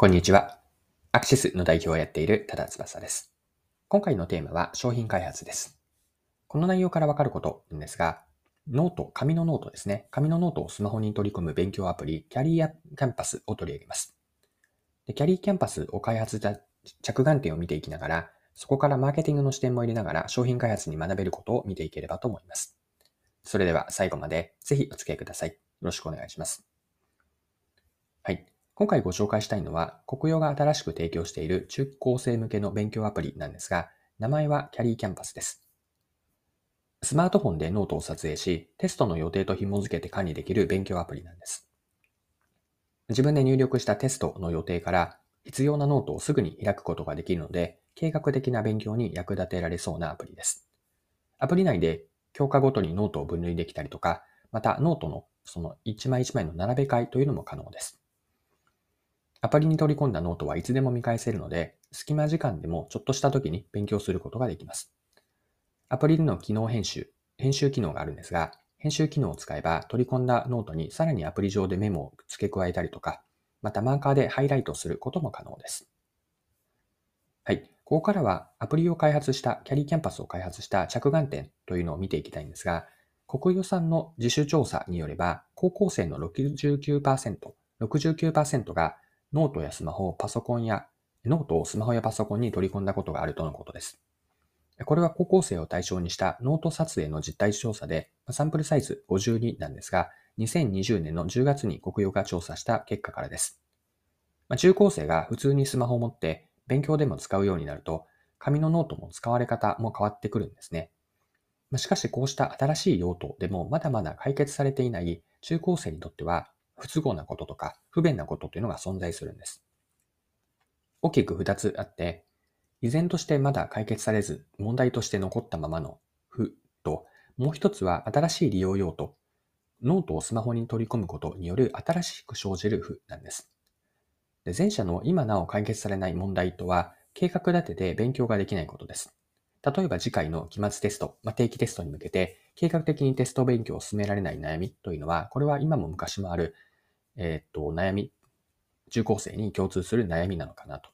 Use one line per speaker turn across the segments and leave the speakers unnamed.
こんにちは。アクシスの代表をやっている多田翼です。今回のテーマは商品開発です。この内容からわかることなんですが、ノート、紙のノートですね。紙のノートをスマホに取り込む勉強アプリ、 Carry Campus を取り上げます。で Carry Campus を開発した着眼点を見ていきながら、そこからマーケティングの視点も入れながら商品開発に学べることを見ていければと思います。それでは最後までぜひお付き合いください。よろしくお願いします。はい。今回ご紹介したいのは、国用が新しく提供している中高生向けの勉強アプリなんですが、名前は Carry Campus です。スマートフォンでノートを撮影し、テストの予定と紐付けて管理できる勉強アプリなんです。自分で入力したテストの予定から必要なノートをすぐに開くことができるので、計画的な勉強に役立てられそうなアプリです。アプリ内で教科ごとにノートを分類できたりとか、またノートのその一枚一枚の並べ替えというのも可能です。アプリに取り込んだノートはいつでも見返せるので、隙間時間でもちょっとした時に勉強することができます。アプリでの機能編集、編集機能があるんですが、編集機能を使えば取り込んだノートにさらにアプリ上でメモを付け加えたりとか、またマーカーでハイライトすることも可能です。はい。ここからはアプリを開発した、 Carry Campus を開発した着眼点というのを見ていきたいんですが、コクヨさんの自主調査によれば、高校生の69%、69%がノートやスマホを、パソコンや、ノートをスマホやパソコンに取り込んだことがあるとのことです。これは高校生を対象にしたノート撮影の実態調査で、サンプルサイズ52なんですが、2020年の10月に国用が調査した結果からです。中高生が普通にスマホを持って勉強でも使うようになると、紙のノートの使われ方も変わってくるんですね。しかしこうした新しい用途でもまだまだ解決されていない中高生にとっては不都合なこととか不便なことというのが存在するんです。大きく二つあって、依然としてまだ解決されず問題として残ったままの負と、もう一つは新しい利用用途、ノートをスマホに取り込むことによる新しく生じる負なんです。で前者の今なお解決されない問題とは、計画立てて勉強ができないことです。例えば次回の期末テスト、まあ、定期テストに向けて、計画的にテスト勉強を進められない悩みというのは、これは今も昔もあるえっ、と、悩み、中高生に共通する悩みなのかなと。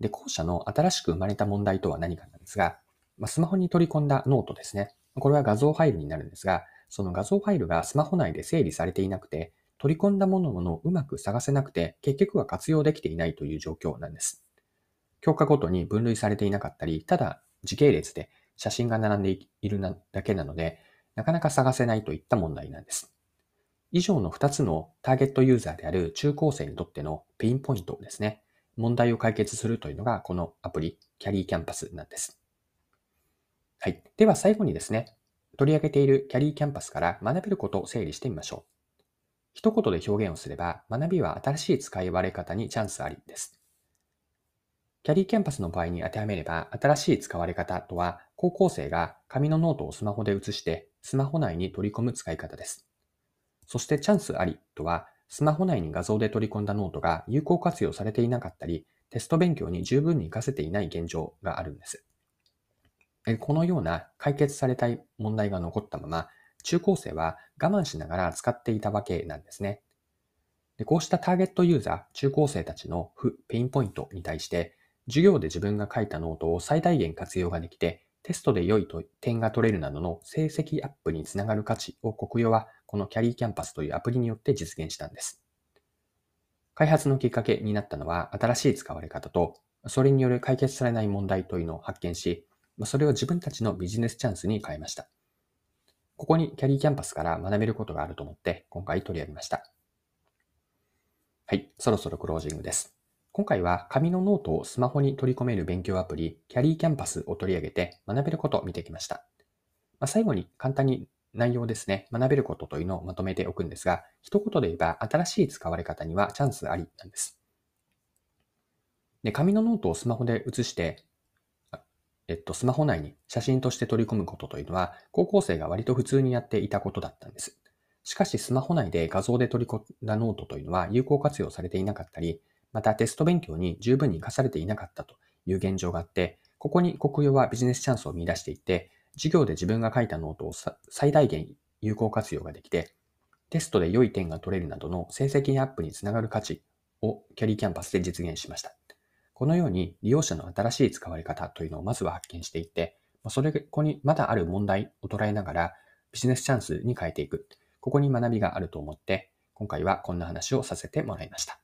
で、後者の新しく生まれた問題とは何かなんですが、まあ、スマホに取り込んだノートですね。これは画像ファイルになるんですが、その画像ファイルがスマホ内で整理されていなくて、取り込んだものをうまく探せなくて、結局は活用できていないという状況なんです。教科ごとに分類されていなかったり、ただ時系列で写真が並んでいるだけなので、なかなか探せないといった問題なんです。以上の2つのターゲットユーザーである中高生にとってのペインポイントですね。問題を解決するというのがこのアプリ、 Carry Campus なんです。はい。では最後にですね、取り上げている Carry Campus から学べることを整理してみましょう。一言で表現をすれば、学びは新しい使われ方にチャンスありです。 Carry Campus の場合に当てはめれば、新しい使われ方とは、高校生が紙のノートをスマホで写して、スマホ内に取り込む使い方です。そしてチャンスありとは、スマホ内に画像で取り込んだノートが有効活用されていなかったり、テスト勉強に十分に活かせていない現状があるんです。このような解決されたい問題が残ったまま、中高生は我慢しながら使っていたわけなんですね。でこうしたターゲットユーザー、中高生たちの負、ペインポイントに対して、授業で自分が書いたノートを最大限活用ができて、テストで良い点が取れるなどの成績アップにつながる価値を国用はこの Carry Campus というアプリによって実現したんです。開発のきっかけになったのは新しい使われ方と、それによる解決されない問題というのを発見し、それを自分たちのビジネスチャンスに変えました。ここに Carry Campus から学べることがあると思って今回取り上げました。はい、そろそろクロージングです。今回は紙のノートをスマホに取り込める勉強アプリ、 Carry Campus を取り上げて学べることを見てきました。まあ、最後に簡単に内容ですね、学べることというのをまとめておくんですが、一言で言えば新しい使われ方にはチャンスありなんです。で、紙のノートをスマホで写して、えっと、スマホ内に写真として取り込むことというのは、高校生が割と普通にやっていたことだったんです。しかし、スマホ内で画像で取り込んだノートというのは有効活用されていなかったり、またテスト勉強に十分に活かされていなかったという現状があって、ここにコクヨはビジネスチャンスを見出していって、授業で自分が書いたノートを最大限有効活用ができて、テストで良い点が取れるなどの成績アップにつながる価値をキャリーキャンパスで実現しました。このように利用者の新しい使われ方というのをまずは発見していって、それここにまだある問題を捉えながらビジネスチャンスに変えていく。ここに学びがあると思って、今回はこんな話をさせてもらいました。